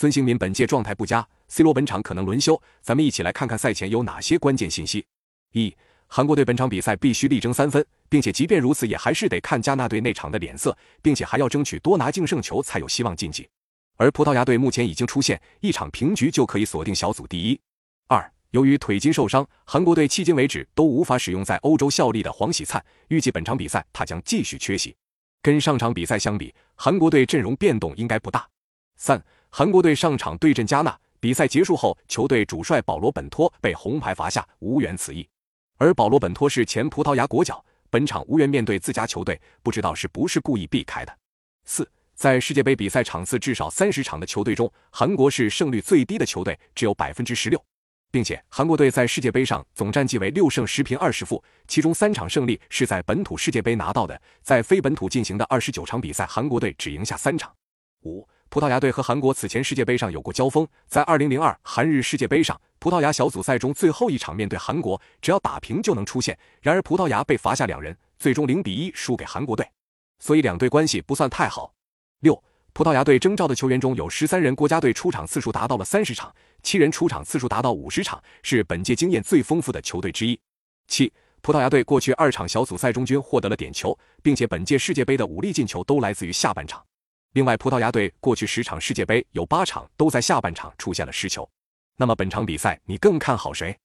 孙兴民本届状态不佳，C 罗本场可能轮休。咱们一起来看看赛前有哪些关键信息。一、韩国队本场比赛必须力争三分，并且即便如此，也还是得看加纳队那场的脸色，并且还要争取多拿净胜球才有希望晋级。而葡萄牙队目前已经出现一场平局就可以锁定小组第一。二、由于腿筋受伤，韩国队迄今为止都无法使用在欧洲效力的黄喜灿，预计本场比赛他将继续缺席。跟上场比赛相比，韩国队阵容变动应该不大。三、韩国队上场对阵加纳，比赛结束后，球队主帅保罗本托被红牌罚下，无缘此役。而保罗本托是前葡萄牙国脚，本场无缘面对自家球队，不知道是不是故意避开的。四、在世界杯比赛场次至少三十场的球队中，韩国是胜率最低的球队，只有百分之十六，并且韩国队在世界杯上总战绩为六胜十平二十负，其中三场胜利是在本土世界杯拿到的，在非本土进行的二十九场比赛，韩国队只赢下三场。五。葡萄牙队和韩国此前世界杯上有过交锋，在2002韩日世界杯上，葡萄牙小组赛中最后一场面对韩国，只要打平就能出线。然而葡萄牙被罚下两人，最终零比一输给韩国队，所以两队关系不算太好。六，葡萄牙队征召的球员中有十三人国家队出场次数达到了三十场，七人出场次数达到五十场，是本届经验最丰富的球队之一。七，葡萄牙队过去二场小组赛中均获得了点球，并且本届世界杯的五粒进球都来自于下半场。另外，葡萄牙队过去十场世界杯有八场都在下半场出现了失球。那么本场比赛你更看好谁？